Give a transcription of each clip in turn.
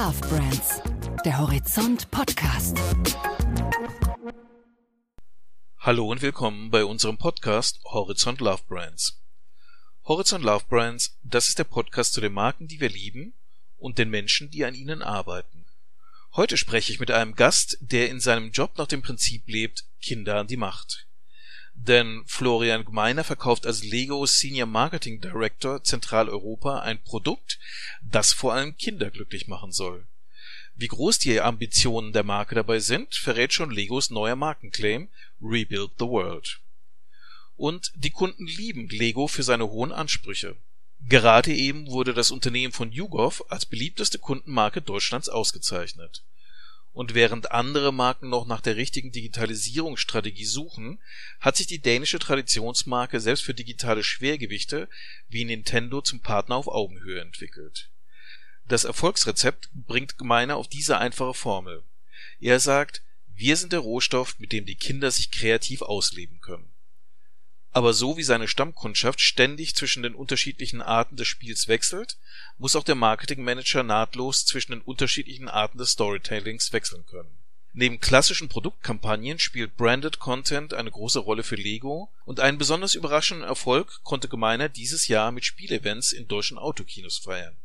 Love Brands, der Horizont Podcast. Hallo und willkommen bei unserem Podcast Horizont Love Brands. Horizont Love Brands, das ist der Podcast zu den Marken, die wir lieben und den Menschen, die an ihnen arbeiten. Heute spreche ich mit einem Gast, der in seinem Job nach dem Prinzip lebt, Kinder an die Macht. Denn Florian Gmeiner verkauft als Lego Senior Marketing Director Zentraleuropa ein Produkt, das vor allem Kinder glücklich machen soll. Wie groß die Ambitionen der Marke dabei sind, verrät schon Legos neuer Markenclaim Rebuild the World. Und die Kunden lieben Lego für seine hohen Ansprüche. Gerade eben wurde das Unternehmen von YouGov als beliebteste Kundenmarke Deutschlands ausgezeichnet. Und während andere Marken noch nach der richtigen Digitalisierungsstrategie suchen, hat sich die dänische Traditionsmarke selbst für digitale Schwergewichte wie Nintendo zum Partner auf Augenhöhe entwickelt. Das Erfolgsrezept bringt Gemeiner auf diese einfache Formel. Er sagt, wir sind der Rohstoff, mit dem die Kinder sich kreativ ausleben können aber so wie seine Stammkundschaft ständig zwischen den unterschiedlichen Arten des Spiels wechselt, muss auch der Marketingmanager nahtlos zwischen den unterschiedlichen Arten des Storytellings wechseln können. Neben klassischen Produktkampagnen spielt Branded Content eine große Rolle für Lego und einen besonders überraschenden Erfolg konnte Gemeiner dieses Jahr mit Spielevents in deutschen Autokinos feiern.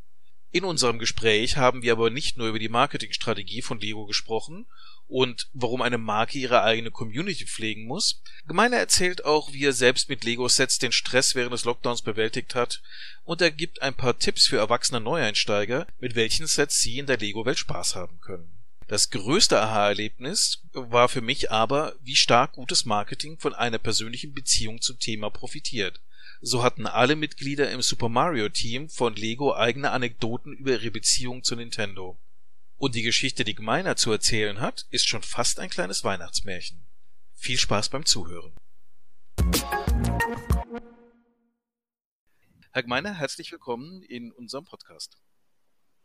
In unserem Gespräch haben wir aber nicht nur über die Marketingstrategie von Lego gesprochen und warum eine Marke ihre eigene Community pflegen muss. Gemeiner erzählt auch, wie er selbst mit Lego-Sets den Stress während des Lockdowns bewältigt hat und er gibt ein paar Tipps für erwachsene Neueinsteiger, mit welchen Sets sie in der Lego-Welt Spaß haben können. Das größte Aha-Erlebnis war für mich aber, wie stark gutes Marketing von einer persönlichen Beziehung zum Thema profitiert. So hatten alle Mitglieder im Super Mario Team von Lego eigene Anekdoten über ihre Beziehung zu Nintendo. Und die Geschichte, die Gemeiner zu erzählen hat, ist schon fast ein kleines Weihnachtsmärchen. Viel Spaß beim Zuhören. Herr Gemeiner, herzlich willkommen in unserem Podcast.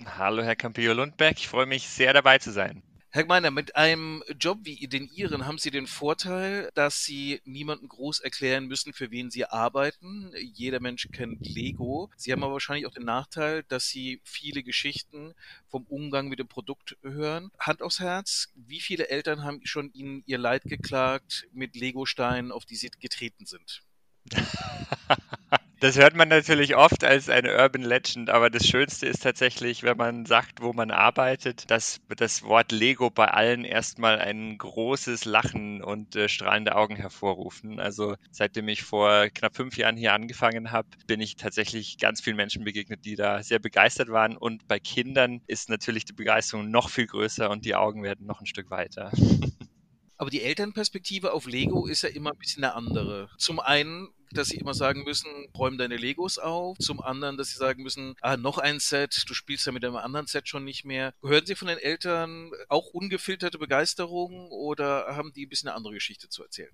Hallo, Herr Campillo-Lundberg. Ich freue mich sehr, dabei zu sein. Herr Gmeiner, mit einem Job wie den Ihren haben Sie den Vorteil, dass Sie niemandem groß erklären müssen, für wen Sie arbeiten. Jeder Mensch kennt Lego. Sie haben aber wahrscheinlich auch den Nachteil, dass Sie viele Geschichten vom Umgang mit dem Produkt hören. Hand aufs Herz, wie viele Eltern haben schon Ihnen ihr Leid geklagt mit Lego-Steinen, auf die Sie getreten sind? Das hört man natürlich oft als eine Urban Legend, aber das Schönste ist tatsächlich, wenn man sagt, wo man arbeitet, dass das Wort Lego bei allen erstmal ein großes Lachen und äh, strahlende Augen hervorrufen. Also seitdem ich vor knapp fünf Jahren hier angefangen habe, bin ich tatsächlich ganz vielen Menschen begegnet, die da sehr begeistert waren. Und bei Kindern ist natürlich die Begeisterung noch viel größer und die Augen werden noch ein Stück weiter. Aber die Elternperspektive auf Lego ist ja immer ein bisschen eine andere. Zum einen, dass sie immer sagen müssen, räum deine Legos auf. Zum anderen, dass sie sagen müssen, ah, noch ein Set, du spielst ja mit einem anderen Set schon nicht mehr. Hören Sie von den Eltern auch ungefilterte Begeisterung oder haben die ein bisschen eine andere Geschichte zu erzählen?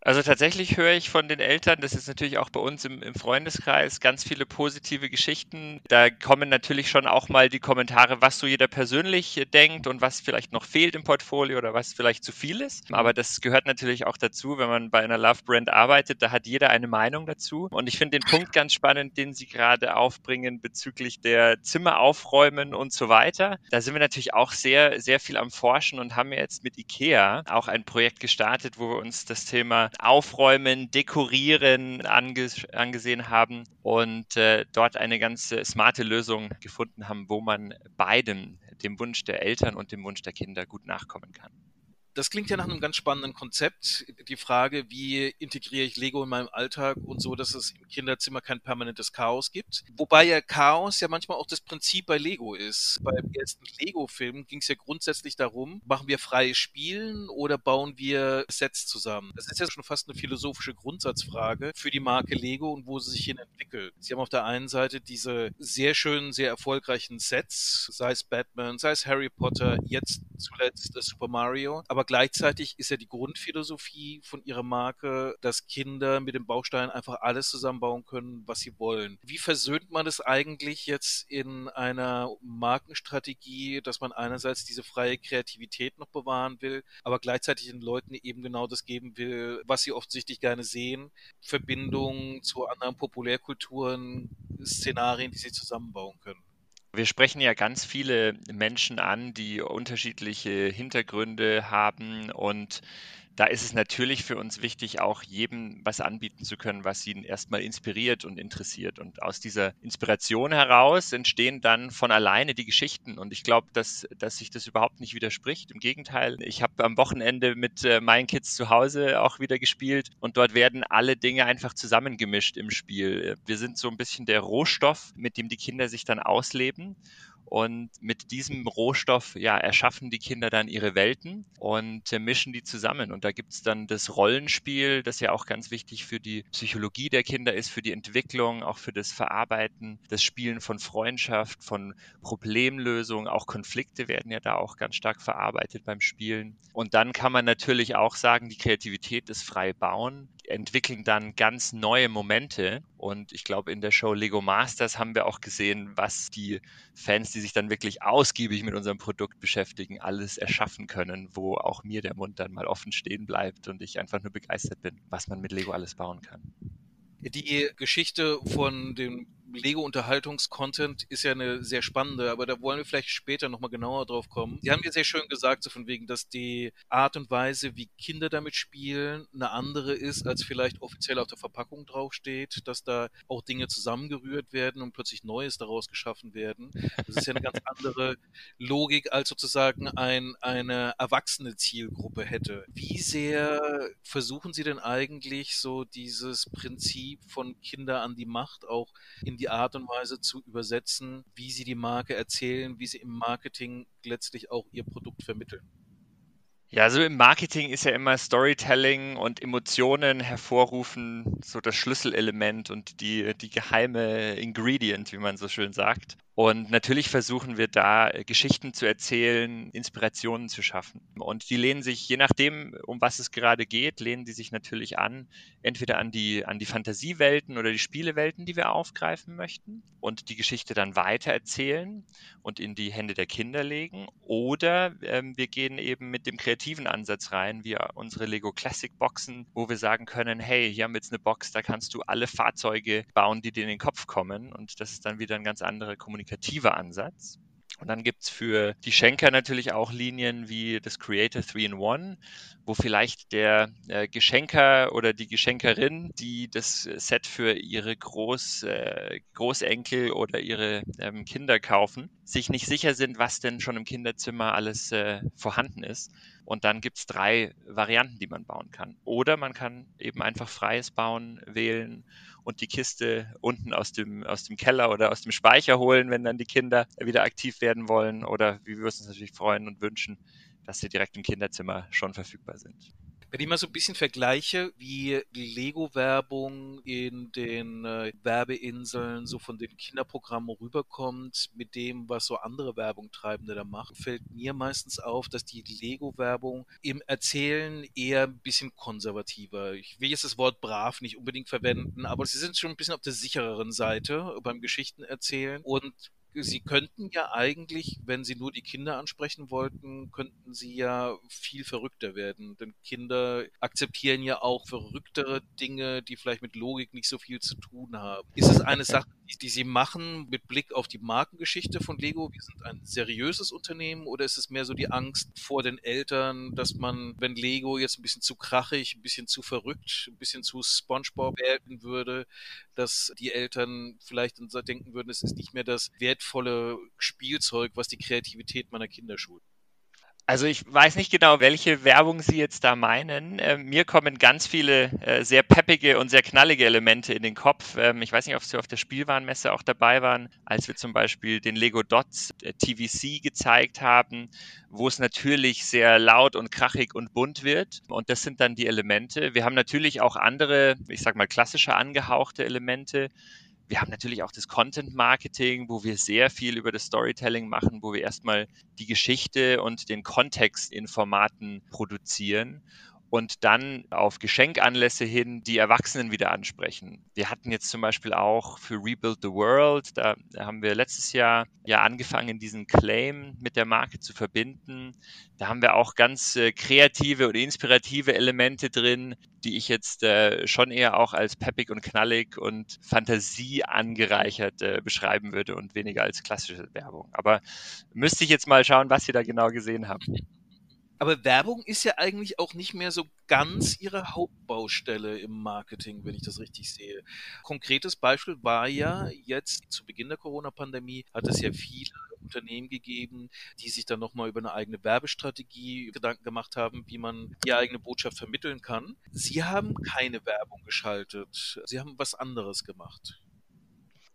Also tatsächlich höre ich von den Eltern, das ist natürlich auch bei uns im, im, Freundeskreis, ganz viele positive Geschichten. Da kommen natürlich schon auch mal die Kommentare, was so jeder persönlich denkt und was vielleicht noch fehlt im Portfolio oder was vielleicht zu viel ist. Aber das gehört natürlich auch dazu, wenn man bei einer Love Brand arbeitet, da hat jeder eine Meinung dazu. Und ich finde den Punkt ganz spannend, den Sie gerade aufbringen bezüglich der Zimmer aufräumen und so weiter. Da sind wir natürlich auch sehr, sehr viel am Forschen und haben jetzt mit IKEA auch ein Projekt gestartet, wo wir uns das Thema Aufräumen, Dekorieren ange angesehen haben und äh, dort eine ganz äh, smarte Lösung gefunden haben, wo man beidem, dem Wunsch der Eltern und dem Wunsch der Kinder, gut nachkommen kann. Das klingt ja nach einem ganz spannenden Konzept. Die Frage, wie integriere ich Lego in meinem Alltag und so, dass es im Kinderzimmer kein permanentes Chaos gibt. Wobei ja Chaos ja manchmal auch das Prinzip bei Lego ist. Beim ersten Lego-Film ging es ja grundsätzlich darum, machen wir freies Spielen oder bauen wir Sets zusammen? Das ist ja schon fast eine philosophische Grundsatzfrage für die Marke Lego und wo sie sich hin entwickelt. Sie haben auf der einen Seite diese sehr schönen, sehr erfolgreichen Sets, sei es Batman, sei es Harry Potter, jetzt zuletzt Super Mario, aber gleichzeitig ist ja die Grundphilosophie von ihrer Marke, dass Kinder mit dem Baustein einfach alles zusammenbauen können, was sie wollen. Wie versöhnt man das eigentlich jetzt in einer Markenstrategie, dass man einerseits diese freie Kreativität noch bewahren will, aber gleichzeitig den Leuten eben genau das geben will, was sie offensichtlich gerne sehen, Verbindungen zu anderen Populärkulturen, Szenarien, die sie zusammenbauen können? Wir sprechen ja ganz viele Menschen an, die unterschiedliche Hintergründe haben und da ist es natürlich für uns wichtig, auch jedem was anbieten zu können, was ihn erstmal inspiriert und interessiert. Und aus dieser Inspiration heraus entstehen dann von alleine die Geschichten. Und ich glaube, dass, dass sich das überhaupt nicht widerspricht. Im Gegenteil, ich habe am Wochenende mit äh, meinen Kids zu Hause auch wieder gespielt und dort werden alle Dinge einfach zusammengemischt im Spiel. Wir sind so ein bisschen der Rohstoff, mit dem die Kinder sich dann ausleben. Und mit diesem Rohstoff ja, erschaffen die Kinder dann ihre Welten und äh, mischen die zusammen. Und da gibt es dann das Rollenspiel, das ja auch ganz wichtig für die Psychologie der Kinder ist, für die Entwicklung, auch für das Verarbeiten, das Spielen von Freundschaft, von Problemlösung. Auch Konflikte werden ja da auch ganz stark verarbeitet beim Spielen. Und dann kann man natürlich auch sagen, die Kreativität ist frei bauen entwickeln dann ganz neue Momente. Und ich glaube, in der Show Lego Masters haben wir auch gesehen, was die Fans, die sich dann wirklich ausgiebig mit unserem Produkt beschäftigen, alles erschaffen können, wo auch mir der Mund dann mal offen stehen bleibt und ich einfach nur begeistert bin, was man mit Lego alles bauen kann. Die Geschichte von dem Lego-Unterhaltungs-Content ist ja eine sehr spannende, aber da wollen wir vielleicht später nochmal genauer drauf kommen. Sie haben ja sehr schön gesagt, so von wegen, dass die Art und Weise, wie Kinder damit spielen, eine andere ist, als vielleicht offiziell auf der Verpackung draufsteht, dass da auch Dinge zusammengerührt werden und plötzlich Neues daraus geschaffen werden. Das ist ja eine ganz andere Logik, als sozusagen ein, eine erwachsene Zielgruppe hätte. Wie sehr versuchen Sie denn eigentlich so dieses Prinzip von Kinder an die Macht auch in die Art und Weise zu übersetzen, wie sie die Marke erzählen, wie sie im Marketing letztlich auch ihr Produkt vermitteln. Ja, also im Marketing ist ja immer Storytelling und Emotionen hervorrufen so das Schlüsselelement und die, die geheime Ingredient, wie man so schön sagt. Und natürlich versuchen wir da äh, Geschichten zu erzählen, Inspirationen zu schaffen. Und die lehnen sich, je nachdem, um was es gerade geht, lehnen die sich natürlich an, entweder an die, an die Fantasiewelten oder die Spielewelten, die wir aufgreifen möchten und die Geschichte dann weiter erzählen und in die Hände der Kinder legen. Oder ähm, wir gehen eben mit dem kreativen Ansatz rein, wie unsere Lego Classic Boxen, wo wir sagen können, hey, hier haben wir jetzt eine Box, da kannst du alle Fahrzeuge bauen, die dir in den Kopf kommen. Und das ist dann wieder ein ganz anderer Kommunikation kommunikativer Ansatz. Und dann gibt es für die Schenker natürlich auch Linien wie das Creator 3-in-1, wo vielleicht der äh, Geschenker oder die Geschenkerin, die das Set für ihre Groß, äh, Großenkel oder ihre ähm, Kinder kaufen, sich nicht sicher sind, was denn schon im Kinderzimmer alles äh, vorhanden ist. Und dann gibt es drei Varianten, die man bauen kann. Oder man kann eben einfach freies Bauen wählen und die Kiste unten aus dem, aus dem Keller oder aus dem Speicher holen, wenn dann die Kinder wieder aktiv werden wollen. Oder wie wir uns natürlich freuen und wünschen, dass sie direkt im Kinderzimmer schon verfügbar sind. Wenn ich mal so ein bisschen vergleiche, wie Lego-Werbung in den äh, Werbeinseln so von den Kinderprogrammen rüberkommt, mit dem, was so andere Werbungtreibende da machen, fällt mir meistens auf, dass die Lego-Werbung im Erzählen eher ein bisschen konservativer. Ich will jetzt das Wort brav nicht unbedingt verwenden, aber sie sind schon ein bisschen auf der sichereren Seite beim Geschichten erzählen und Sie könnten ja eigentlich, wenn Sie nur die Kinder ansprechen wollten, könnten Sie ja viel verrückter werden. Denn Kinder akzeptieren ja auch verrücktere Dinge, die vielleicht mit Logik nicht so viel zu tun haben. Ist es eine Sache, die Sie machen mit Blick auf die Markengeschichte von Lego? Wir sind ein seriöses Unternehmen oder ist es mehr so die Angst vor den Eltern, dass man, wenn Lego jetzt ein bisschen zu krachig, ein bisschen zu verrückt, ein bisschen zu SpongeBob werden würde, dass die Eltern vielleicht denken würden, es ist nicht mehr das wertvolle Spielzeug, was die Kreativität meiner Kinder schult? Also ich weiß nicht genau, welche Werbung Sie jetzt da meinen. Äh, mir kommen ganz viele äh, sehr peppige und sehr knallige Elemente in den Kopf. Ähm, ich weiß nicht, ob Sie auf der Spielwarenmesse auch dabei waren, als wir zum Beispiel den Lego Dots äh, TVC gezeigt haben, wo es natürlich sehr laut und krachig und bunt wird. Und das sind dann die Elemente. Wir haben natürlich auch andere, ich sag mal klassische angehauchte Elemente wir haben natürlich auch das Content Marketing, wo wir sehr viel über das Storytelling machen, wo wir erstmal die Geschichte und den Kontext in Formaten produzieren. Und dann auf Geschenkanlässe hin die Erwachsenen wieder ansprechen. Wir hatten jetzt zum Beispiel auch für Rebuild the World, da haben wir letztes Jahr ja angefangen, diesen Claim mit der Marke zu verbinden. Da haben wir auch ganz äh, kreative und inspirative Elemente drin, die ich jetzt äh, schon eher auch als peppig und knallig und Fantasie angereichert äh, beschreiben würde und weniger als klassische Werbung. Aber müsste ich jetzt mal schauen, was Sie da genau gesehen haben. Aber Werbung ist ja eigentlich auch nicht mehr so ganz ihre Hauptbaustelle im Marketing, wenn ich das richtig sehe. Konkretes Beispiel war ja jetzt zu Beginn der Corona-Pandemie hat es ja viele Unternehmen gegeben, die sich dann nochmal über eine eigene Werbestrategie Gedanken gemacht haben, wie man die eigene Botschaft vermitteln kann. Sie haben keine Werbung geschaltet. Sie haben was anderes gemacht.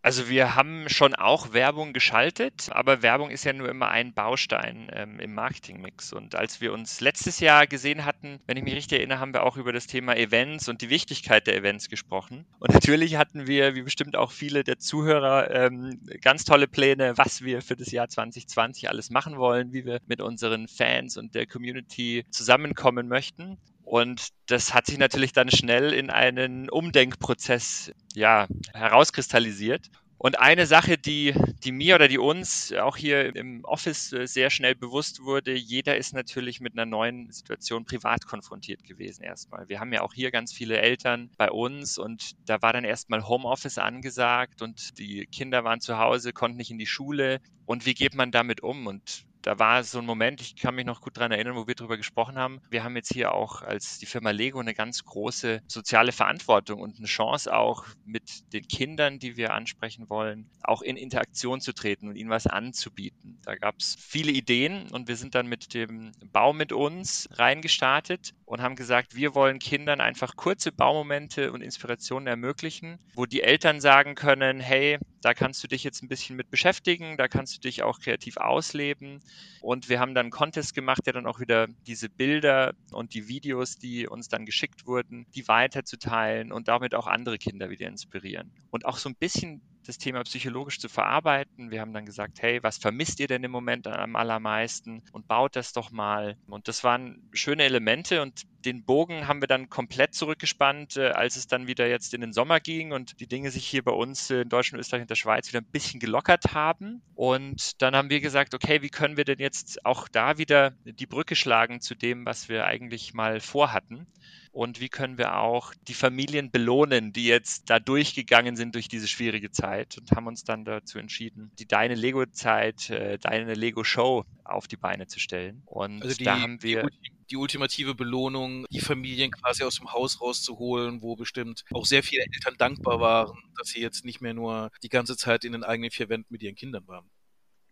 Also wir haben schon auch Werbung geschaltet, aber Werbung ist ja nur immer ein Baustein ähm, im Marketingmix. Und als wir uns letztes Jahr gesehen hatten, wenn ich mich richtig erinnere, haben wir auch über das Thema Events und die Wichtigkeit der Events gesprochen. Und natürlich hatten wir, wie bestimmt auch viele der Zuhörer, ähm, ganz tolle Pläne, was wir für das Jahr 2020 alles machen wollen, wie wir mit unseren Fans und der Community zusammenkommen möchten. Und das hat sich natürlich dann schnell in einen Umdenkprozess ja, herauskristallisiert. Und eine Sache, die, die mir oder die uns auch hier im Office äh, sehr schnell bewusst wurde, jeder ist natürlich mit einer neuen Situation privat konfrontiert gewesen erstmal. Wir haben ja auch hier ganz viele Eltern bei uns und da war dann erstmal Homeoffice angesagt und die Kinder waren zu Hause, konnten nicht in die Schule. Und wie geht man damit um? Und da war so ein Moment, ich kann mich noch gut daran erinnern, wo wir darüber gesprochen haben. Wir haben jetzt hier auch als die Firma Lego eine ganz große soziale Verantwortung und eine Chance auch mit den Kindern, die wir ansprechen wollen, auch in Interaktion zu treten und ihnen was anzubieten. Da gab es viele Ideen und wir sind dann mit dem Bau mit uns reingestartet und haben gesagt, wir wollen Kindern einfach kurze Baumomente und Inspirationen ermöglichen, wo die Eltern sagen können, hey, da kannst du dich jetzt ein bisschen mit beschäftigen, da kannst du dich auch kreativ ausleben. Und wir haben dann einen Contest gemacht, der dann auch wieder diese Bilder und die Videos, die uns dann geschickt wurden, die weiterzuteilen und damit auch andere Kinder wieder inspirieren. Und auch so ein bisschen das Thema psychologisch zu verarbeiten. Wir haben dann gesagt, hey, was vermisst ihr denn im Moment am allermeisten und baut das doch mal. Und das waren schöne Elemente und den Bogen haben wir dann komplett zurückgespannt, äh, als es dann wieder jetzt in den Sommer ging und die Dinge sich hier bei uns in Deutschland, Österreich und der Schweiz wieder ein bisschen gelockert haben. Und dann haben wir gesagt, okay, wie können wir denn jetzt auch da wieder die Brücke schlagen zu dem, was wir eigentlich mal vorhatten? und wie können wir auch die Familien belohnen, die jetzt da durchgegangen sind durch diese schwierige Zeit und haben uns dann dazu entschieden, die Deine Lego-Zeit, äh, Deine Lego-Show auf die Beine zu stellen. Und also die, da haben wir die ultimative Belohnung, die Familien quasi aus dem Haus rauszuholen, wo bestimmt auch sehr viele Eltern dankbar waren, dass sie jetzt nicht mehr nur die ganze Zeit in den eigenen vier Wänden mit ihren Kindern waren.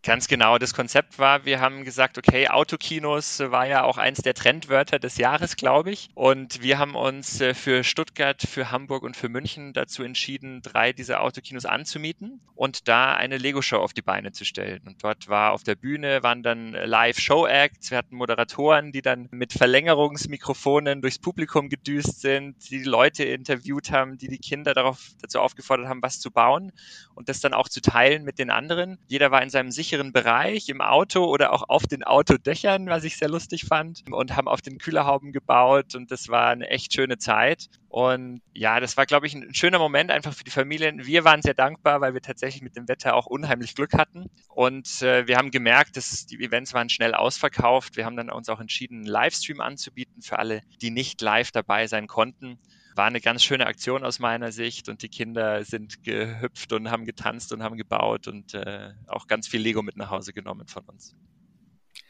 Ganz genau. Das Konzept war, wir haben gesagt, okay, Autokinos war ja auch eins der Trendwörter des Jahres, glaube ich. Und wir haben uns äh, für Stuttgart, für Hamburg und für München dazu entschieden, drei dieser Autokinos anzumieten und da eine Lego-Show auf die Beine zu stellen. Und dort war auf der Bühne, waren dann Live-Show-Acts. Wir hatten Moderatoren, die dann mit Verlängerungsmikrofonen durchs Publikum gedüst sind, die, Leute interviewt haben, die die Kinder darauf, dazu aufgefordert haben, was zu bauen und das dann auch zu teilen mit den anderen. Jeder war in seinem sicheren sicheren Bereich im Auto oder auch auf den Autodächern, was ich sehr lustig fand und haben auf den Kühlerhauben gebaut und das war eine echt schöne Zeit. Und ja, das war, glaube ich, ein schöner Moment einfach für die Familien. Wir waren sehr dankbar, weil wir tatsächlich mit dem Wetter auch unheimlich Glück hatten. Und äh, wir haben gemerkt, dass die Events waren schnell ausverkauft. Wir haben dann uns auch entschieden, einen Livestream anzubieten für alle, die nicht live dabei sein konnten war eine ganz schöne Aktion aus meiner Sicht und die Kinder sind gehüpft und haben getanzt und haben gebaut und äh, auch ganz viel Lego mit nach Hause genommen von uns.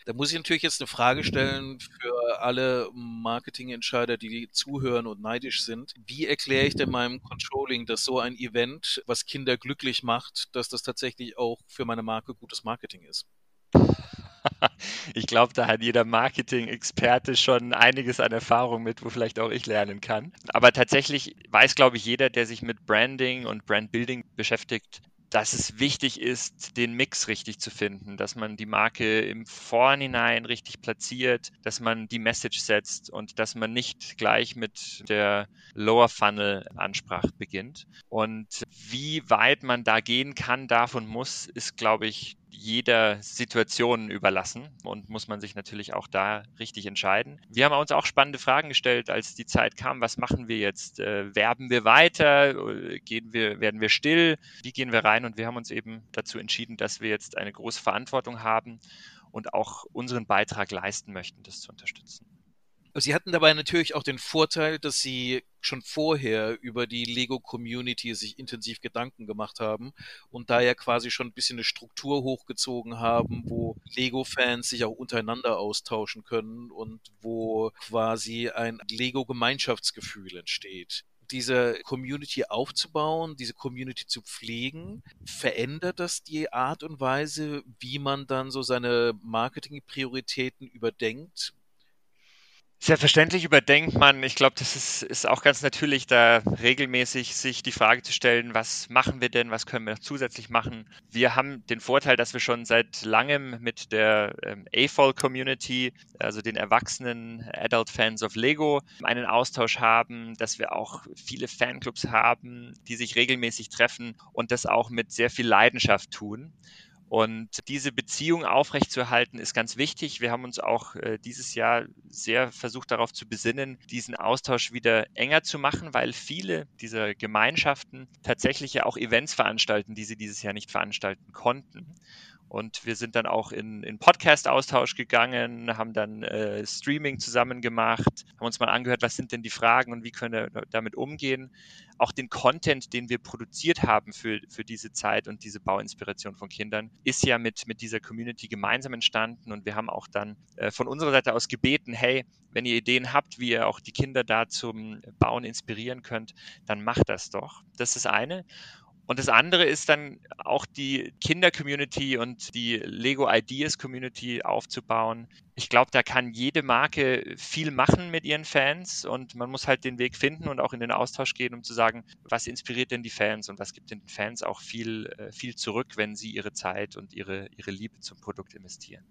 Da muss ich natürlich jetzt eine Frage stellen für alle Marketingentscheider, die zuhören und neidisch sind. Wie erkläre ich denn meinem Controlling, dass so ein Event, was Kinder glücklich macht, dass das tatsächlich auch für meine Marke gutes Marketing ist? ich glaube, da hat jeder Marketing-Experte schon einiges an Erfahrung mit, wo vielleicht auch ich lernen kann. Aber tatsächlich weiß, glaube ich, jeder, der sich mit Branding und Brandbuilding beschäftigt, dass es wichtig ist, den Mix richtig zu finden, dass man die Marke im Vorhinein richtig platziert, dass man die Message setzt und dass man nicht gleich mit der Lower Funnel Ansprache beginnt. Und wie weit man da gehen kann, darf und muss, ist, glaube ich, jeder Situation überlassen und muss man sich natürlich auch da richtig entscheiden. Wir haben uns auch spannende Fragen gestellt, als die Zeit kam. Was machen wir jetzt? Äh, werben wir weiter? Gehen wir, werden wir still? Wie gehen wir rein? Und wir haben uns eben dazu entschieden, dass wir jetzt eine große Verantwortung haben und auch unseren Beitrag leisten möchten, das zu unterstützen. Sie hatten dabei natürlich auch den Vorteil, dass Sie schon vorher über die Lego-Community sich intensiv Gedanken gemacht haben und da ja quasi schon ein bisschen eine Struktur hochgezogen haben, wo Lego-Fans sich auch untereinander austauschen können und wo quasi ein Lego-Gemeinschaftsgefühl entsteht diese Community aufzubauen, diese Community zu pflegen, verändert das die Art und Weise, wie man dann so seine Marketingprioritäten überdenkt? Selbstverständlich überdenkt man. Ich glaube, das ist, ist auch ganz natürlich, da regelmäßig sich die Frage zu stellen, was machen wir denn, was können wir noch zusätzlich machen. Wir haben den Vorteil, dass wir schon seit langem mit der ähm, AFOL-Community, also den erwachsenen Adult Fans of Lego, einen Austausch haben, dass wir auch viele Fanclubs haben, die sich regelmäßig treffen und das auch mit sehr viel Leidenschaft tun. Und diese Beziehung aufrechtzuerhalten ist ganz wichtig. Wir haben uns auch äh, dieses Jahr sehr versucht darauf zu besinnen, diesen Austausch wieder enger zu machen, weil viele dieser Gemeinschaften tatsächlich ja auch Events veranstalten, die sie dieses Jahr nicht veranstalten konnten. Und wir sind dann auch in, in Podcast-Austausch gegangen, haben dann äh, Streaming zusammen gemacht, haben uns mal angehört, was sind denn die Fragen und wie können wir damit umgehen. Auch den Content, den wir produziert haben für, für diese Zeit und diese Bauinspiration von Kindern, ist ja mit, mit dieser Community gemeinsam entstanden. Und wir haben auch dann äh, von unserer Seite aus gebeten, hey, wenn ihr Ideen habt, wie ihr auch die Kinder da zum Bauen inspirieren könnt, dann macht das doch. Das ist eine. Und das andere ist dann auch die Kinder-Community und die Lego Ideas-Community aufzubauen. Ich glaube, da kann jede Marke viel machen mit ihren Fans und man muss halt den Weg finden und auch in den Austausch gehen, um zu sagen, was inspiriert denn die Fans und was gibt den Fans auch viel, äh, viel zurück, wenn sie ihre Zeit und ihre, ihre Liebe zum Produkt investieren.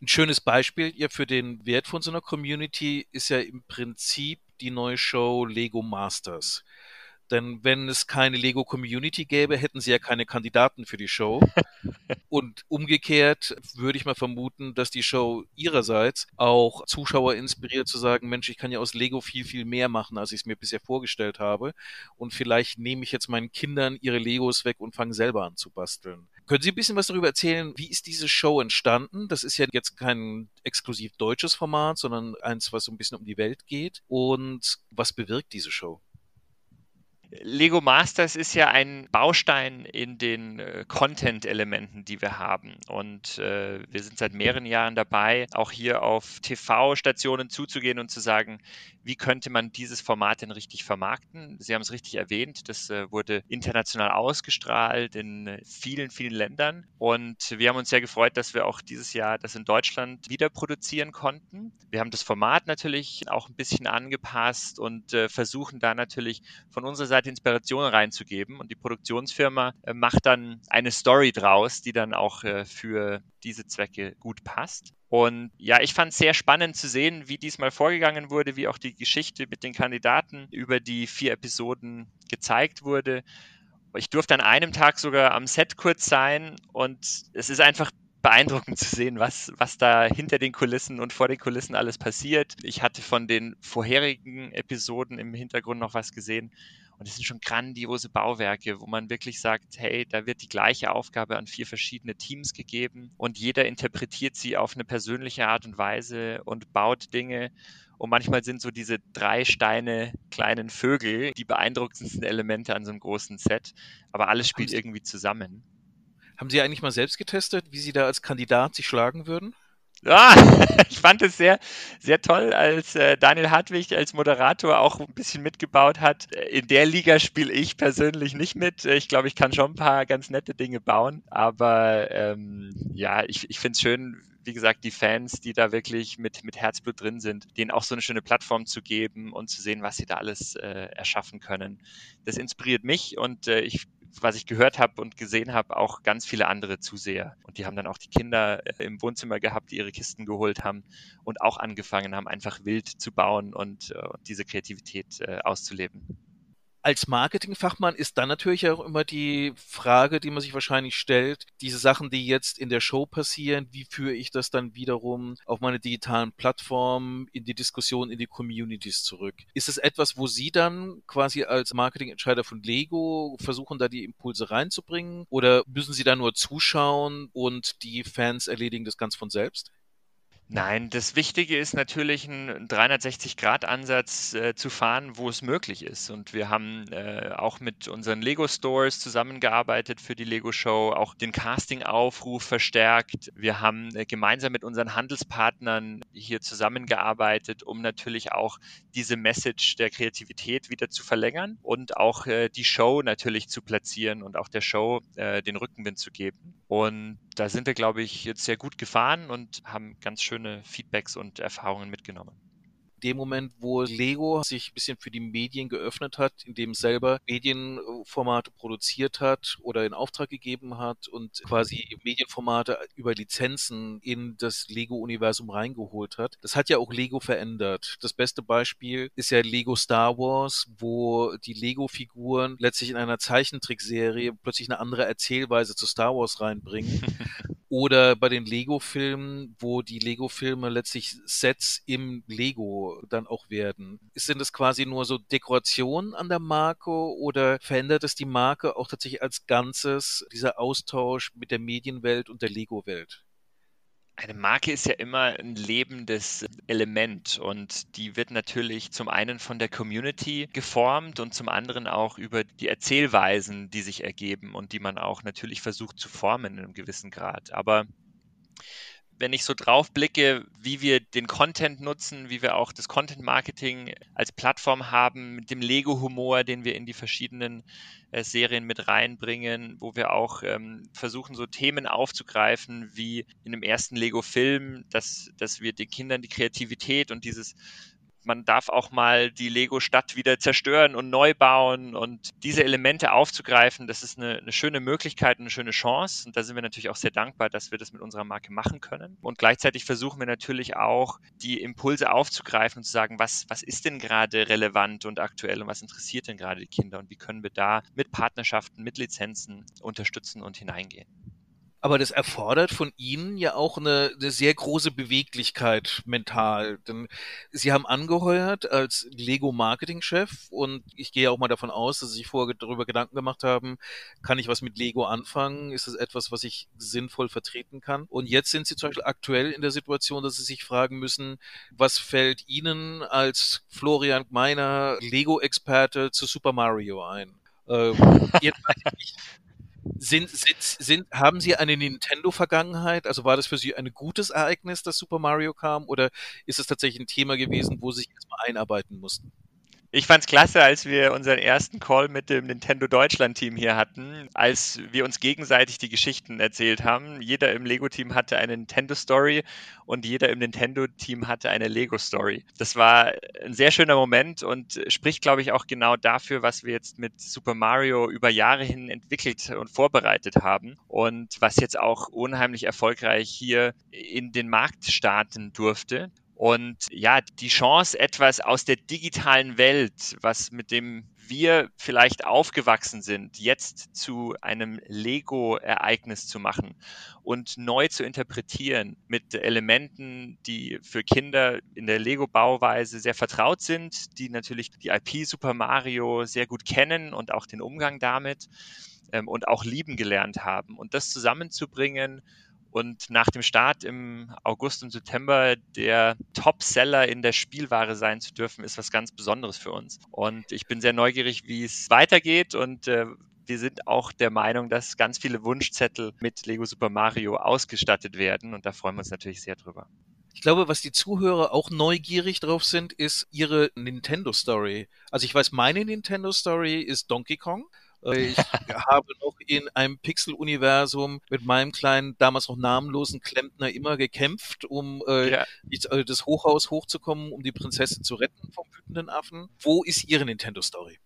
Ein schönes Beispiel ihr für den Wert von so einer Community ist ja im Prinzip die neue Show Lego Masters. Denn wenn es keine Lego Community gäbe, hätten sie ja keine Kandidaten für die Show. Und umgekehrt würde ich mal vermuten, dass die Show ihrerseits auch Zuschauer inspiriert zu sagen, Mensch, ich kann ja aus Lego viel, viel mehr machen, als ich es mir bisher vorgestellt habe. Und vielleicht nehme ich jetzt meinen Kindern ihre Legos weg und fange selber an zu basteln. Können Sie ein bisschen was darüber erzählen? Wie ist diese Show entstanden? Das ist ja jetzt kein exklusiv deutsches Format, sondern eins, was so ein bisschen um die Welt geht. Und was bewirkt diese Show? Lego Masters ist ja ein Baustein in den äh, Content-Elementen, die wir haben. Und äh, wir sind seit mehreren Jahren dabei, auch hier auf TV-Stationen zuzugehen und zu sagen, wie könnte man dieses Format denn richtig vermarkten? Sie haben es richtig erwähnt, das äh, wurde international ausgestrahlt in äh, vielen, vielen Ländern. Und wir haben uns sehr gefreut, dass wir auch dieses Jahr das in Deutschland wieder produzieren konnten. Wir haben das Format natürlich auch ein bisschen angepasst und äh, versuchen da natürlich von unserer Seite Inspiration reinzugeben. Und die Produktionsfirma äh, macht dann eine Story draus, die dann auch äh, für diese Zwecke gut passt. Und ja, ich fand es sehr spannend zu sehen, wie diesmal vorgegangen wurde, wie auch die Geschichte mit den Kandidaten über die vier Episoden gezeigt wurde. Ich durfte an einem Tag sogar am Set kurz sein und es ist einfach beeindruckend zu sehen, was, was da hinter den Kulissen und vor den Kulissen alles passiert. Ich hatte von den vorherigen Episoden im Hintergrund noch was gesehen und es sind schon grandiose Bauwerke, wo man wirklich sagt, hey, da wird die gleiche Aufgabe an vier verschiedene Teams gegeben und jeder interpretiert sie auf eine persönliche Art und Weise und baut Dinge. Und manchmal sind so diese drei Steine kleinen Vögel die beeindruckendsten Elemente an so einem großen Set. Aber alles spielt irgendwie zusammen. Haben Sie eigentlich mal selbst getestet, wie Sie da als Kandidat sich schlagen würden? Ja, ich fand es sehr, sehr toll, als äh, Daniel Hartwig als Moderator auch ein bisschen mitgebaut hat. In der Liga spiele ich persönlich nicht mit. Ich glaube, ich kann schon ein paar ganz nette Dinge bauen. Aber ähm, ja, ich, ich finde es schön, wie gesagt, die Fans, die da wirklich mit, mit Herzblut drin sind, denen auch so eine schöne Plattform zu geben und zu sehen, was sie da alles äh, erschaffen können. Das inspiriert mich und äh, ich was ich gehört habe und gesehen habe, auch ganz viele andere Zuseher. Und die haben dann auch die Kinder äh, im Wohnzimmer gehabt, die ihre Kisten geholt haben und auch angefangen haben, einfach wild zu bauen und, äh, und diese Kreativität äh, auszuleben. Als Marketingfachmann ist dann natürlich auch immer die Frage, die man sich wahrscheinlich stellt, diese Sachen, die jetzt in der Show passieren, wie führe ich das dann wiederum auf meine digitalen Plattformen in die Diskussion, in die Communities zurück? Ist es etwas, wo Sie dann quasi als Marketingentscheider von Lego versuchen, da die Impulse reinzubringen? Oder müssen Sie da nur zuschauen und die Fans erledigen das ganz von selbst? Nein, das Wichtige ist natürlich, einen 360-Grad-Ansatz äh, zu fahren, wo es möglich ist. Und wir haben äh, auch mit unseren Lego-Stores zusammengearbeitet für die Lego-Show, auch den Casting-Aufruf verstärkt. Wir haben äh, gemeinsam mit unseren Handelspartnern hier zusammengearbeitet, um natürlich auch diese Message der Kreativität wieder zu verlängern und auch äh, die Show natürlich zu platzieren und auch der Show äh, den Rückenwind zu geben. Und da sind wir, glaube ich, jetzt sehr gut gefahren und haben ganz schöne Feedbacks und Erfahrungen mitgenommen dem Moment, wo Lego sich ein bisschen für die Medien geöffnet hat, indem es selber Medienformate produziert hat oder in Auftrag gegeben hat und quasi Medienformate über Lizenzen in das Lego-Universum reingeholt hat. Das hat ja auch Lego verändert. Das beste Beispiel ist ja Lego Star Wars, wo die Lego-Figuren letztlich in einer Zeichentrickserie plötzlich eine andere Erzählweise zu Star Wars reinbringen. Oder bei den Lego-Filmen, wo die Lego-Filme letztlich Sets im Lego dann auch werden. Sind das quasi nur so Dekorationen an der Marke oder verändert es die Marke auch tatsächlich als Ganzes, dieser Austausch mit der Medienwelt und der Lego-Welt? Eine Marke ist ja immer ein lebendes Element und die wird natürlich zum einen von der Community geformt und zum anderen auch über die Erzählweisen, die sich ergeben und die man auch natürlich versucht zu formen in einem gewissen Grad. Aber wenn ich so drauf blicke, wie wir den Content nutzen, wie wir auch das Content Marketing als Plattform haben, mit dem Lego-Humor, den wir in die verschiedenen äh, Serien mit reinbringen, wo wir auch ähm, versuchen, so Themen aufzugreifen, wie in dem ersten Lego-Film, dass, dass wir den Kindern die Kreativität und dieses man darf auch mal die Lego-Stadt wieder zerstören und neu bauen und diese Elemente aufzugreifen, das ist eine, eine schöne Möglichkeit, eine schöne Chance. Und da sind wir natürlich auch sehr dankbar, dass wir das mit unserer Marke machen können. Und gleichzeitig versuchen wir natürlich auch, die Impulse aufzugreifen und zu sagen, was, was ist denn gerade relevant und aktuell und was interessiert denn gerade die Kinder und wie können wir da mit Partnerschaften, mit Lizenzen unterstützen und hineingehen. Aber das erfordert von Ihnen ja auch eine, eine sehr große Beweglichkeit mental. Denn Sie haben angeheuert als Lego-Marketing-Chef und ich gehe auch mal davon aus, dass Sie sich vorher darüber Gedanken gemacht haben, kann ich was mit Lego anfangen? Ist das etwas, was ich sinnvoll vertreten kann? Und jetzt sind Sie zum Beispiel aktuell in der Situation, dass Sie sich fragen müssen, was fällt Ihnen als Florian Meiner Lego-Experte zu Super Mario ein? Ähm, jetzt weiß ich nicht, sind, sind, sind, haben Sie eine Nintendo-Vergangenheit? Also war das für Sie ein gutes Ereignis, dass Super Mario kam? Oder ist es tatsächlich ein Thema gewesen, wo Sie sich erstmal einarbeiten mussten? Ich fand es klasse, als wir unseren ersten Call mit dem Nintendo Deutschland Team hier hatten, als wir uns gegenseitig die Geschichten erzählt haben. Jeder im Lego Team hatte eine Nintendo Story und jeder im Nintendo Team hatte eine Lego Story. Das war ein sehr schöner Moment und spricht, glaube ich, auch genau dafür, was wir jetzt mit Super Mario über Jahre hin entwickelt und vorbereitet haben und was jetzt auch unheimlich erfolgreich hier in den Markt starten durfte. Und ja, die Chance, etwas aus der digitalen Welt, was mit dem wir vielleicht aufgewachsen sind, jetzt zu einem Lego-Ereignis zu machen und neu zu interpretieren mit Elementen, die für Kinder in der Lego-Bauweise sehr vertraut sind, die natürlich die IP Super Mario sehr gut kennen und auch den Umgang damit ähm, und auch lieben gelernt haben. Und das zusammenzubringen und nach dem Start im August und September der Top-Seller in der Spielware sein zu dürfen, ist was ganz Besonderes für uns. Und ich bin sehr neugierig, wie es weitergeht und äh, wir sind auch der Meinung, dass ganz viele Wunschzettel mit Lego Super Mario ausgestattet werden und da freuen wir uns natürlich sehr drüber. Ich glaube, was die Zuhörer auch neugierig drauf sind, ist ihre Nintendo Story. Also ich weiß, meine Nintendo Story ist Donkey Kong. Äh, ich habe noch in einem Pixel-Universum mit meinem kleinen, damals noch namenlosen Klempner immer gekämpft, um äh, ja. Äh, das Hochhaus hochzukommen, um die Prinzessin zu retten vom wütenden Affen. Wo ist Ihre Nintendo-Story?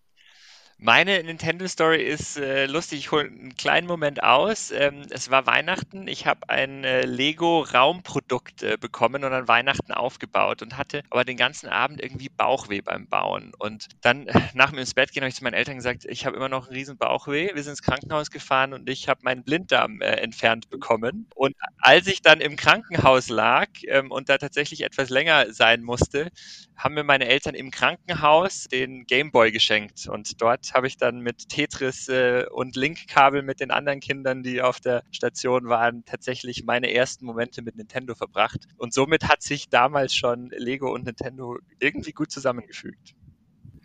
Meine Nintendo-Story ist äh, lustig. Ich hole einen kleinen Moment aus. Ähm, es war Weihnachten. Ich habe ein äh, Lego-Raumprodukt äh, bekommen und an Weihnachten aufgebaut und hatte aber den ganzen Abend irgendwie Bauchweh beim Bauen. Und dann nach dem ins Bett gehen habe ich zu meinen Eltern gesagt, ich habe immer noch einen riesen Bauchweh. Wir sind ins Krankenhaus gefahren und ich habe meinen Blinddarm äh, entfernt bekommen. Und als ich dann im Krankenhaus lag ähm, und da tatsächlich etwas länger sein musste, haben mir meine Eltern im Krankenhaus den Gameboy geschenkt. Und dort habe ich dann mit Tetris äh, und Link-Kabel mit den anderen Kindern, die auf der Station waren, tatsächlich meine ersten Momente mit Nintendo verbracht. Und somit hat sich damals schon Lego und Nintendo irgendwie gut zusammengefügt.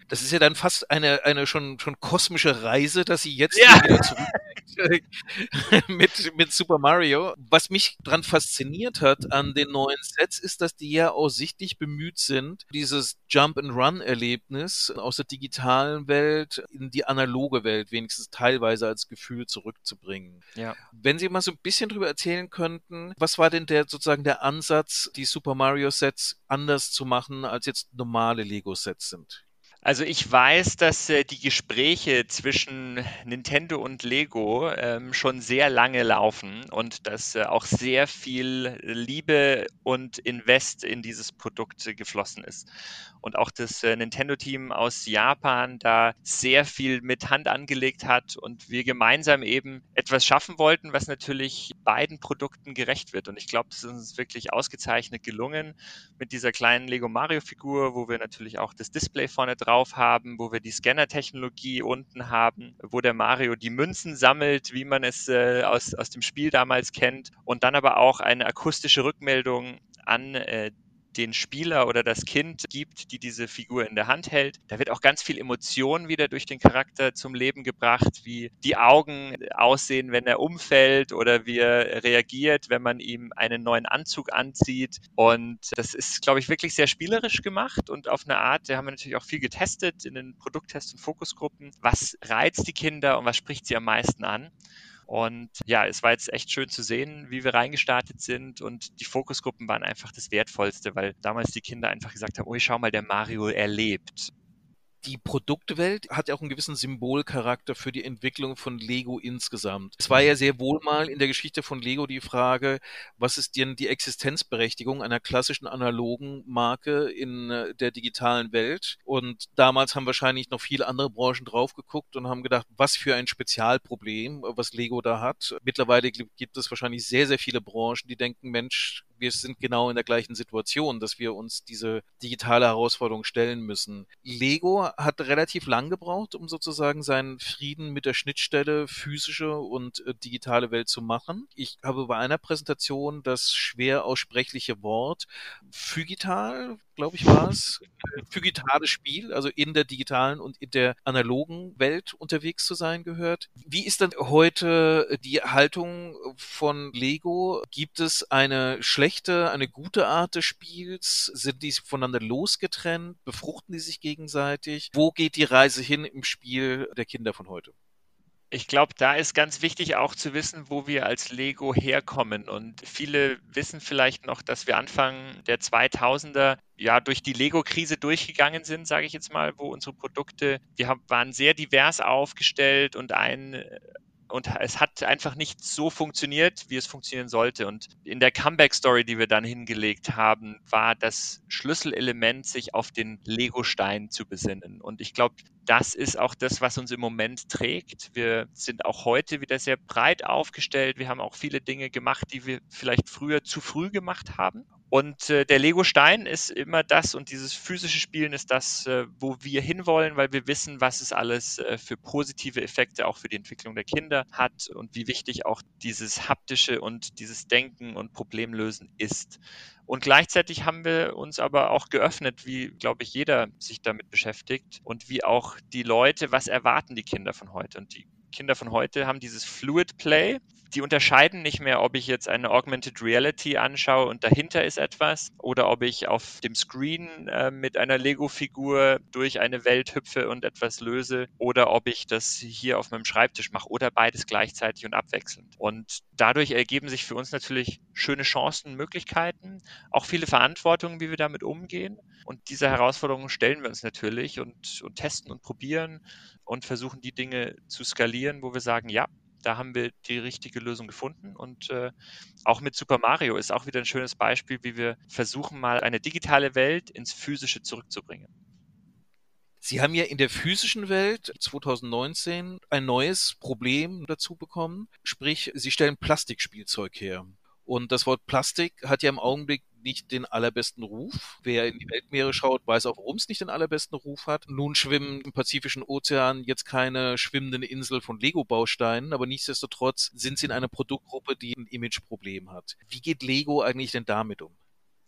Das ist ja dann fast eine, eine schon, schon kosmische Reise, dass sie jetzt ja. wieder zurück mit, mit Super Mario. Was mich dran fasziniert hat an den neuen Sets, ist, dass die ja auch sichtlich bemüht sind, dieses Jump-and-Run-Erlebnis aus der digitalen Welt in die analoge Welt wenigstens teilweise als Gefühl zurückzubringen. Ja. Wenn Sie mal so ein bisschen drüber erzählen könnten, was war denn der sozusagen der Ansatz, die Super Mario Sets anders zu machen, als jetzt normale Lego Sets sind? Also ich weiß, dass äh, die Gespräche zwischen Nintendo und Lego ähm, schon sehr lange laufen und dass äh, auch sehr viel Liebe und Invest in dieses Produkt äh, geflossen ist. Und auch das äh, Nintendo-Team aus Japan da sehr viel mit Hand angelegt hat und wir gemeinsam eben etwas schaffen wollten, was natürlich beiden Produkten gerecht wird. Und ich glaube, es ist uns wirklich ausgezeichnet gelungen mit dieser kleinen Lego Mario-Figur, wo wir natürlich auch das Display vorne drauf drauf haben, wo wir die Scanner-Technologie unten haben, wo der Mario die Münzen sammelt, wie man es äh, aus, aus dem Spiel damals kennt, und dann aber auch eine akustische Rückmeldung an äh, den Spieler oder das Kind gibt, die diese Figur in der Hand hält. Da wird auch ganz viel Emotion wieder durch den Charakter zum Leben gebracht, wie die Augen aussehen, wenn er umfällt oder wie er reagiert, wenn man ihm einen neuen Anzug anzieht. Und das ist, glaube ich, wirklich sehr spielerisch gemacht und auf eine Art, da haben wir natürlich auch viel getestet in den Produkttests und Fokusgruppen. Was reizt die Kinder und was spricht sie am meisten an? Und ja, es war jetzt echt schön zu sehen, wie wir reingestartet sind. Und die Fokusgruppen waren einfach das Wertvollste, weil damals die Kinder einfach gesagt haben, oh, schau mal, der Mario erlebt die Produktwelt hat ja auch einen gewissen Symbolcharakter für die Entwicklung von Lego insgesamt. Es war ja sehr wohl mal in der Geschichte von Lego die Frage, was ist denn die Existenzberechtigung einer klassischen analogen Marke in äh, der digitalen Welt? Und damals haben wahrscheinlich noch viele andere Branchen drauf geguckt und haben gedacht, was für ein Spezialproblem, was Lego da hat. Mittlerweile gibt es wahrscheinlich sehr, sehr viele Branchen, die denken, Mensch, wir sind genau in der gleichen Situation, dass wir uns diese digitale Herausforderung stellen müssen. Lego hat relativ lang gebraucht, um sozusagen seinen Frieden mit der Schnittstelle physische und äh, digitale Welt zu machen. Ich habe bei einer Präsentation das schwer aussprechliche Wort Phygital glaube ich, war es, digitales Spiel, also in der digitalen und in der analogen Welt unterwegs zu sein gehört. Wie ist denn heute die Haltung von Lego? Gibt es eine schlechte, eine gute Art des Spiels? Sind die voneinander losgetrennt? Befruchten die sich gegenseitig? Wo geht die Reise hin im Spiel der Kinder von heute? Ich glaube, da ist ganz wichtig auch zu wissen, wo wir als Lego herkommen. Und viele wissen vielleicht noch, dass wir Anfang der 2000er ja durch die Lego-Krise durchgegangen sind, sage ich jetzt mal, wo unsere Produkte, wir haben, waren sehr divers aufgestellt und ein und es hat einfach nicht so funktioniert, wie es funktionieren sollte. Und in der Comeback-Story, die wir dann hingelegt haben, war das Schlüsselelement, sich auf den Lego-Stein zu besinnen. Und ich glaube, das ist auch das, was uns im Moment trägt. Wir sind auch heute wieder sehr breit aufgestellt. Wir haben auch viele Dinge gemacht, die wir vielleicht früher zu früh gemacht haben. Und äh, der Lego-Stein ist immer das und dieses physische Spielen ist das, äh, wo wir hinwollen, weil wir wissen, was es alles äh, für positive Effekte auch für die Entwicklung der Kinder hat und wie wichtig auch dieses haptische und dieses Denken und Problemlösen ist. Und gleichzeitig haben wir uns aber auch geöffnet, wie, glaube ich, jeder sich damit beschäftigt und wie auch die Leute, was erwarten die Kinder von heute. Und die Kinder von heute haben dieses Fluid Play, die unterscheiden nicht mehr, ob ich jetzt eine Augmented Reality anschaue und dahinter ist etwas oder ob ich auf dem Screen äh, mit einer Lego-Figur durch eine Welt hüpfe und etwas löse oder ob ich das hier auf meinem Schreibtisch mache oder beides gleichzeitig und abwechselnd. Und dadurch ergeben sich für uns natürlich schöne Chancen, Möglichkeiten, auch viele Verantwortungen, wie wir damit umgehen. Und diese Herausforderungen stellen wir uns natürlich und, und testen und probieren und versuchen die Dinge zu skalieren, wo wir sagen, ja, da haben wir die richtige Lösung gefunden. Und äh, auch mit Super Mario ist auch wieder ein schönes Beispiel, wie wir versuchen, mal eine digitale Welt ins Physische zurückzubringen. Sie haben ja in der physischen Welt 2019 ein neues Problem dazu bekommen, sprich, Sie stellen Plastikspielzeug her. Und das Wort Plastik hat ja im Augenblick nicht den allerbesten Ruf. Wer in die Weltmeere schaut, weiß auch, warum es nicht den allerbesten Ruf hat. Nun schwimmen im Pazifischen Ozean jetzt keine schwimmenden Insel von Lego-Bausteinen, aber nichtsdestotrotz sind sie in einer Produktgruppe, die ein Imageproblem hat. Wie geht Lego eigentlich denn damit um?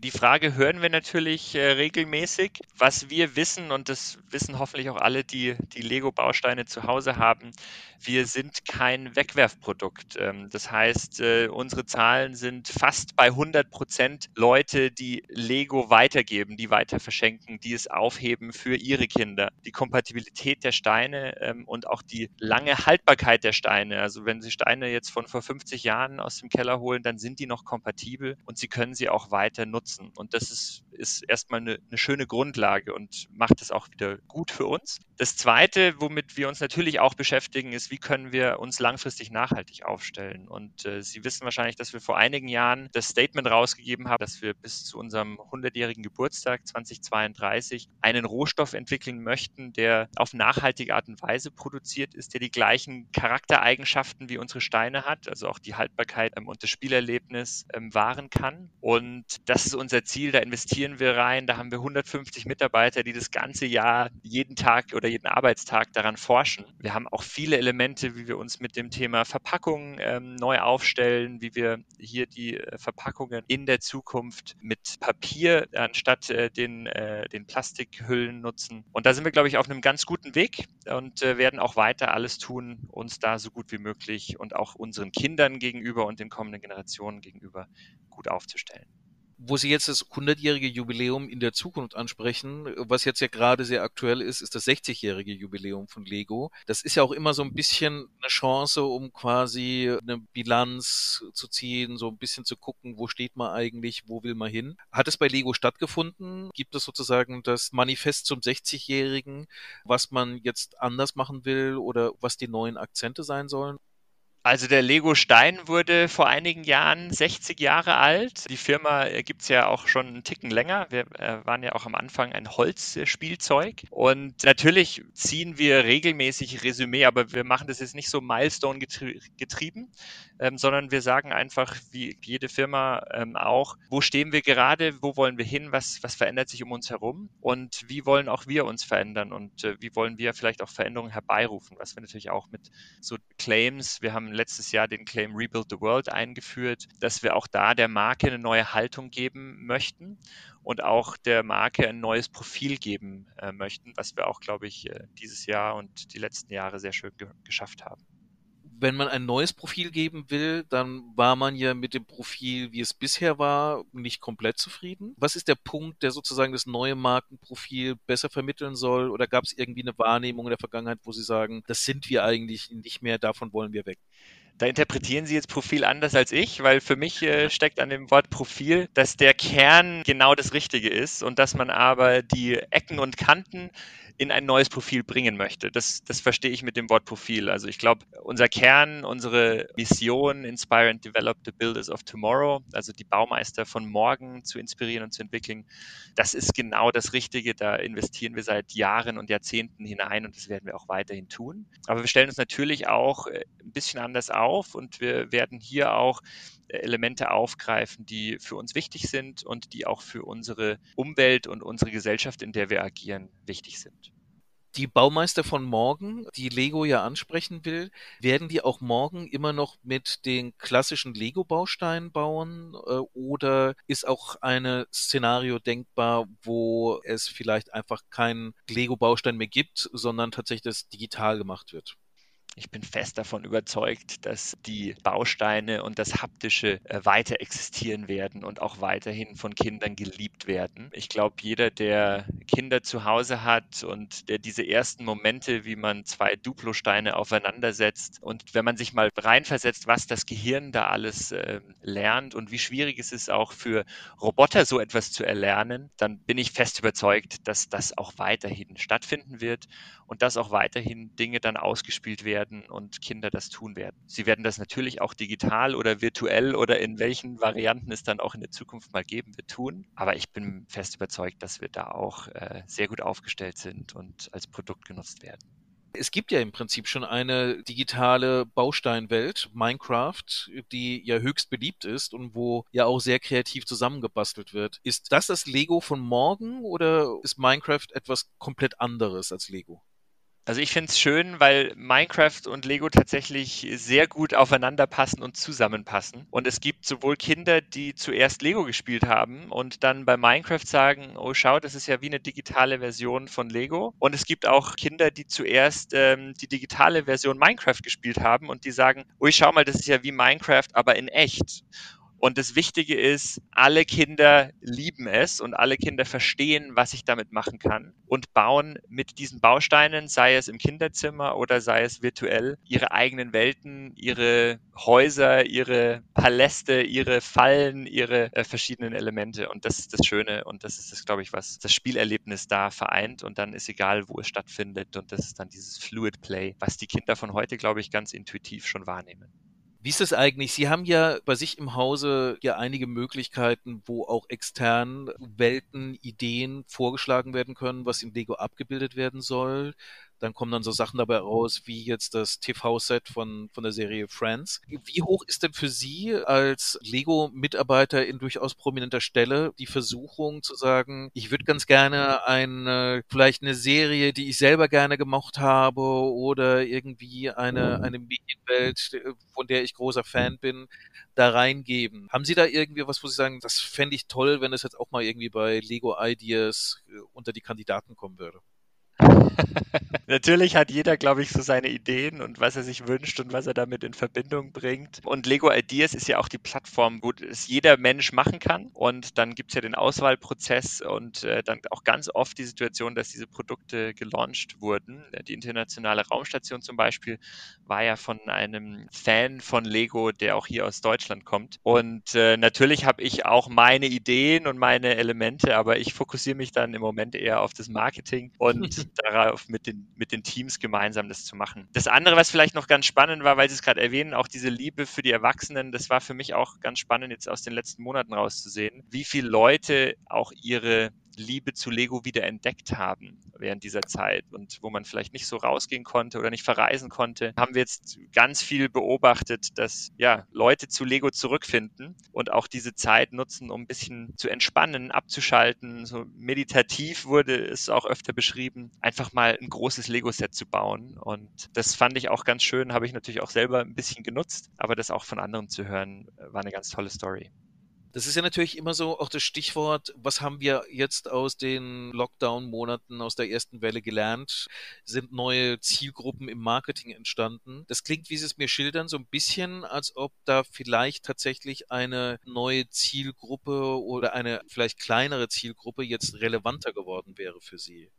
Die Frage hören wir natürlich äh, regelmäßig. Was wir wissen, und das wissen hoffentlich auch alle, die die Lego-Bausteine zu Hause haben, wir sind kein Wegwerfprodukt. Ähm, das heißt, äh, unsere Zahlen sind fast bei 100 Prozent Leute, die Lego weitergeben, die weiter verschenken, die es aufheben für ihre Kinder. Die Kompatibilität der Steine ähm, und auch die lange Haltbarkeit der Steine. Also wenn Sie Steine jetzt von vor 50 Jahren aus dem Keller holen, dann sind die noch kompatibel und Sie können sie auch weiter nutzen nutzen. Und das ist, ist erstmal eine, eine schöne Grundlage und macht es auch wieder gut für uns. Das Zweite, womit wir uns natürlich auch beschäftigen, ist, wie können wir uns langfristig nachhaltig aufstellen. Und äh, Sie wissen wahrscheinlich, dass wir vor einigen Jahren das Statement rausgegeben haben, dass wir bis zu unserem 100-jährigen Geburtstag 2032 einen Rohstoff entwickeln möchten, der auf nachhaltige Art und Weise produziert ist, der die gleichen Charaktereigenschaften wie unsere Steine hat, also auch die Haltbarkeit ähm, und das Spielerlebnis ähm, wahren kann. Und das ist unser Ziel, da investieren wir rein. Da haben wir 150 Mitarbeiter, die das ganze Jahr jeden Tag oder jeden Arbeitstag daran forschen. Wir haben auch viele Elemente, wie wir uns mit dem Thema Verpackung ähm, neu aufstellen, wie wir hier die äh, Verpackungen in der Zukunft mit Papier anstatt äh, den, äh, den Plastikhüllen nutzen. Und da sind wir, glaube ich, auf einem ganz guten Weg und äh, werden auch weiter alles tun, uns da so gut wie möglich und auch unseren Kindern gegenüber und den kommenden Generationen gegenüber gut aufzustellen wo Sie jetzt das 100-jährige Jubiläum in der Zukunft ansprechen, was jetzt ja gerade sehr aktuell ist, ist das 60-jährige Jubiläum von Lego. Das ist ja auch immer so ein bisschen eine Chance, um quasi eine Bilanz zu ziehen, so ein bisschen zu gucken, wo steht man eigentlich, wo will man hin. Hat es bei Lego stattgefunden? Gibt es sozusagen das Manifest zum 60-jährigen, was man jetzt anders machen will oder was die neuen Akzente sein sollen? Also der Lego Stein wurde vor einigen Jahren 60 Jahre alt. Die Firma äh, gibt es ja auch schon einen Ticken länger. Wir äh, waren ja auch am Anfang ein Holzspielzeug. Und natürlich ziehen wir regelmäßig Resümee, aber wir machen das jetzt nicht so Milestone getrieben, ähm, sondern wir sagen einfach, wie jede Firma ähm, auch, wo stehen wir gerade, wo wollen wir hin, was, was verändert sich um uns herum und wie wollen auch wir uns verändern und äh, wie wollen wir vielleicht auch Veränderungen herbeirufen, was wir natürlich auch mit so Claims, wir haben letztes Jahr den Claim Rebuild the World eingeführt, dass wir auch da der Marke eine neue Haltung geben möchten und auch der Marke ein neues Profil geben äh, möchten, was wir auch, glaube ich, äh, dieses Jahr und die letzten Jahre sehr schön ge geschafft haben wenn man ein neues Profil geben will, dann war man ja mit dem Profil, wie es bisher war, nicht komplett zufrieden. Was ist der Punkt, der sozusagen das neue Markenprofil besser vermitteln soll? Oder gab es irgendwie eine Wahrnehmung in der Vergangenheit, wo Sie sagen, das sind wir eigentlich nicht mehr, davon wollen wir weg? Da interpretieren Sie jetzt Profil anders als ich, weil für mich äh, steckt an dem Wort Profil, dass der Kern genau das Richtige ist und dass man aber die Ecken und Kanten in ein neues Profil bringen möchte. Das, das verstehe ich mit dem Wort Profil. Also ich glaube, unser Kern, unsere Mission, Inspire and Develop the Builders of Tomorrow, also die Baumeister von morgen zu inspirieren und zu entwickeln, das ist genau das Richtige. Da investieren wir seit Jahren und Jahrzehnten hinein und das werden wir auch weiterhin tun. Aber wir stellen uns natürlich auch äh, ein bisschen anders auf und wir werden hier auch Elemente aufgreifen, die für uns wichtig sind und die auch für unsere Umwelt und unsere Gesellschaft, in der wir agieren, wichtig sind. Die Baumeister von morgen, die Lego ja ansprechen will, werden die auch morgen immer noch mit den klassischen Lego-Bausteinen bauen äh, oder ist auch ein Szenario denkbar, wo es vielleicht einfach keinen Lego-Baustein mehr gibt, sondern tatsächlich das digital gemacht wird? Ich bin fest davon überzeugt, dass die Bausteine und das Haptische äh, weiter existieren werden und auch weiterhin von Kindern geliebt werden. Ich glaube, jeder, der Kinder zu Hause hat und der diese ersten Momente, wie man zwei Duplosteine aufeinander setzt und wenn man sich mal reinversetzt, was das Gehirn da alles äh, lernt und wie schwierig es ist auch für Roboter so etwas zu erlernen, dann bin ich fest überzeugt, dass das auch weiterhin stattfinden wird und dass auch weiterhin Dinge dann ausgespielt werden und Kinder das tun werden. Sie werden das natürlich auch digital oder virtuell oder in welchen Varianten es dann auch in der Zukunft mal geben wird tun. Aber ich bin fest überzeugt, dass wir da auch äh, sehr gut aufgestellt sind und als Produkt genutzt werden. Es gibt ja im Prinzip schon eine digitale Bausteinwelt, Minecraft, die ja höchst beliebt ist und wo ja auch sehr kreativ zusammengebastelt wird. Ist das das Lego von morgen oder ist Minecraft etwas komplett anderes als Lego? Also ich finde es schön, weil Minecraft und Lego tatsächlich sehr gut aufeinander passen und zusammenpassen. Und es gibt sowohl Kinder, die zuerst Lego gespielt haben und dann bei Minecraft sagen, oh schau, das ist ja wie eine digitale Version von Lego. Und es gibt auch Kinder, die zuerst ähm, die digitale Version Minecraft gespielt haben und die sagen, oh schau mal, das ist ja wie Minecraft, aber in echt. Und das Wichtige ist, alle Kinder lieben es und alle Kinder verstehen, was ich damit machen kann und bauen mit diesen Bausteinen, sei es im Kinderzimmer oder sei es virtuell, ihre eigenen Welten, ihre Häuser, ihre Paläste, ihre Fallen, ihre äh, verschiedenen Elemente. Und das ist das Schöne und das ist das, glaube ich, was das Spielerlebnis da vereint. Und dann ist egal, wo es stattfindet. Und das ist dann dieses Fluid Play, was die Kinder von heute, glaube ich, ganz intuitiv schon wahrnehmen. Wie ist es eigentlich? Sie haben ja bei sich im Hause ja einige Möglichkeiten, wo auch extern Welten, Ideen vorgeschlagen werden können, was in Lego abgebildet werden soll. Dann kommen dann so Sachen dabei raus, wie jetzt das TV-Set von, von der Serie Friends. Wie hoch ist denn für Sie als Lego-Mitarbeiter in durchaus prominenter Stelle die Versuchung zu sagen, ich würde ganz gerne eine, vielleicht eine Serie, die ich selber gerne gemocht habe oder irgendwie eine, eine Medienwelt, von der ich großer Fan bin, da reingeben. Haben Sie da irgendwie was, wo Sie sagen, das fände ich toll, wenn es jetzt auch mal irgendwie bei Lego Ideas äh, unter die Kandidaten kommen würde? Natürlich hat jeder, glaube ich, so seine Ideen und was er sich wünscht und was er damit in Verbindung bringt. Und Lego Ideas ist ja auch die Plattform, wo es jeder Mensch machen kann. Und dann gibt es ja den Auswahlprozess und äh, dann auch ganz oft die Situation, dass diese Produkte gelauncht wurden. Die internationale Raumstation zum Beispiel war ja von einem Fan von Lego, der auch hier aus Deutschland kommt. Und äh, natürlich habe ich auch meine Ideen und meine Elemente, aber ich fokussiere mich dann im Moment eher auf das Marketing und darauf, mit den, mit den Teams gemeinsam das zu machen. Das andere, was vielleicht noch ganz spannend war, weil Sie es gerade erwähnen, auch diese Liebe für die Erwachsenen, das war für mich auch ganz spannend, jetzt aus den letzten Monaten rauszusehen, wie viele Leute auch ihre Liebe zu Lego wieder entdeckt haben während dieser Zeit und wo man vielleicht nicht so rausgehen konnte oder nicht verreisen konnte, haben wir jetzt ganz viel beobachtet, dass ja Leute zu Lego zurückfinden und auch diese Zeit nutzen, um ein bisschen zu entspannen, abzuschalten. So meditativ wurde es auch öfter beschrieben, einfach mal ein großes Lego-Set zu bauen. Und das fand ich auch ganz schön, habe ich natürlich auch selber ein bisschen genutzt, aber das auch von anderen zu hören, war eine ganz tolle Story. Das ist ja natürlich immer so auch das Stichwort, was haben wir jetzt aus den Lockdown-Monaten, aus der ersten Welle gelernt? Sind neue Zielgruppen im Marketing entstanden? Das klingt, wie Sie es mir schildern, so ein bisschen, als ob da vielleicht tatsächlich eine neue Zielgruppe oder eine vielleicht kleinere Zielgruppe jetzt relevanter geworden wäre für Sie.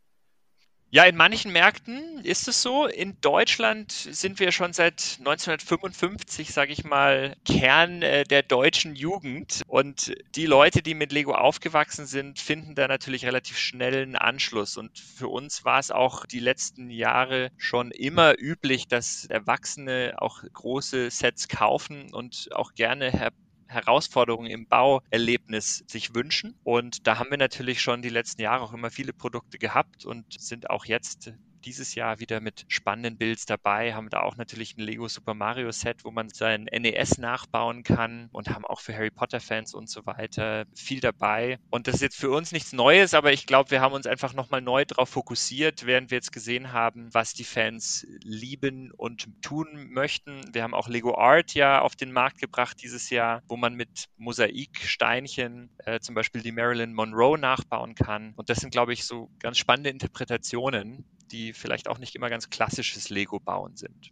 Ja, in manchen Märkten ist es so. In Deutschland sind wir schon seit 1955, sage ich mal, Kern äh, der deutschen Jugend. Und die Leute, die mit Lego aufgewachsen sind, finden da natürlich relativ schnell einen Anschluss. Und für uns war es auch die letzten Jahre schon immer üblich, dass Erwachsene auch große Sets kaufen und auch gerne Herausforderungen im Bauerlebnis sich wünschen. Und da haben wir natürlich schon die letzten Jahre auch immer viele Produkte gehabt und sind auch jetzt dieses Jahr wieder mit spannenden Builds dabei, haben da auch natürlich ein Lego Super Mario Set, wo man sein NES nachbauen kann und haben auch für Harry Potter Fans und so weiter viel dabei. Und das ist jetzt für uns nichts Neues, aber ich glaube, wir haben uns einfach nochmal neu darauf fokussiert, während wir jetzt gesehen haben, was die Fans lieben und tun möchten. Wir haben auch Lego Art ja auf den Markt gebracht dieses Jahr, wo man mit Mosaiksteinchen äh, zum Beispiel die Marilyn Monroe nachbauen kann. Und das sind, glaube ich, so ganz spannende Interpretationen, die vielleicht auch nicht immer ganz klassisches Lego-Bauen sind.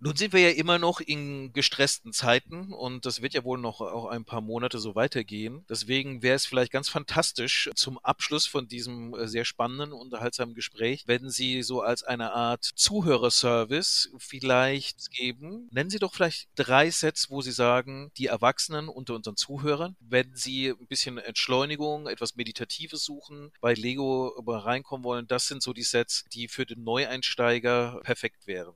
Nun sind wir ja immer noch in gestressten Zeiten und das wird ja wohl noch auch ein paar Monate so weitergehen. Deswegen wäre es vielleicht ganz fantastisch zum Abschluss von diesem äh, sehr spannenden, unterhaltsamen Gespräch, wenn Sie so als eine Art Zuhörerservice vielleicht geben. Nennen Sie doch vielleicht drei Sets, wo Sie sagen, die Erwachsenen unter unseren Zuhörern, wenn sie ein bisschen Entschleunigung, etwas Meditatives suchen, bei Lego reinkommen wollen, das sind so die Sets, die für den Neueinsteiger perfekt wären.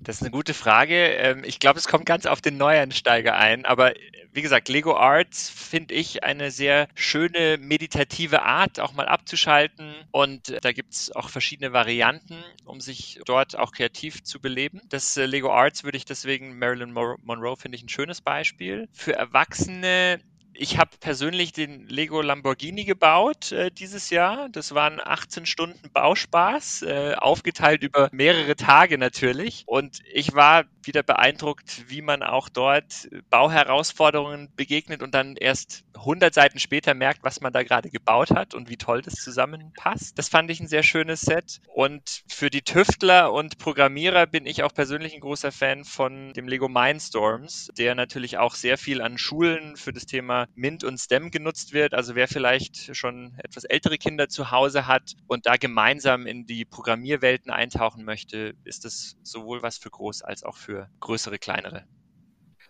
Das ist eine gute Frage. Ähm, ich glaube, es kommt ganz auf den Neueinsteiger ein. Aber wie gesagt, Lego Arts finde ich eine sehr schöne meditative Art, auch mal abzuschalten. Und da gibt es auch verschiedene Varianten, um sich dort auch kreativ zu beleben. Das äh, Lego Arts würde ich deswegen, Marilyn Monroe finde ich ein schönes Beispiel. Für Erwachsene ich habe persönlich den Lego Lamborghini gebaut äh, dieses Jahr. Das waren 18 Stunden Bauspaß, äh, aufgeteilt über mehrere Tage natürlich. Und ich war wieder beeindruckt, wie man auch dort Bauherausforderungen begegnet und dann erst 100 Seiten später merkt, was man da gerade gebaut hat und wie toll das zusammenpasst. Das fand ich ein sehr schönes Set. Und für die Tüftler und Programmierer bin ich auch persönlich ein großer Fan von dem Lego Mindstorms, der natürlich auch sehr viel an Schulen für das Thema Mint und STEM genutzt wird. Also wer vielleicht schon etwas ältere Kinder zu Hause hat und da gemeinsam in die Programmierwelten eintauchen möchte, ist das sowohl was für groß als auch für größere, kleinere.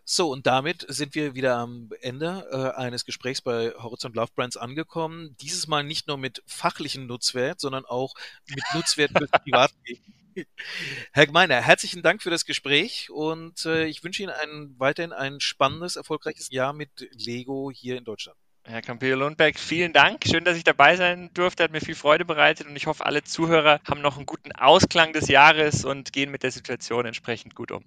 So, und damit sind wir wieder am Ende äh, eines Gesprächs bei Horizont Love Brands angekommen. Dieses Mal nicht nur mit fachlichen Nutzwert, sondern auch mit Nutzwert fürs Privatleben. Herr Gemeiner, herzlichen Dank für das Gespräch und äh, ich wünsche Ihnen ein, weiterhin ein spannendes, erfolgreiches Jahr mit Lego hier in Deutschland. Herr Campillo-Lundberg, vielen Dank. Schön, dass ich dabei sein durfte. Hat mir viel Freude bereitet und ich hoffe, alle Zuhörer haben noch einen guten Ausklang des Jahres und gehen mit der Situation entsprechend gut um.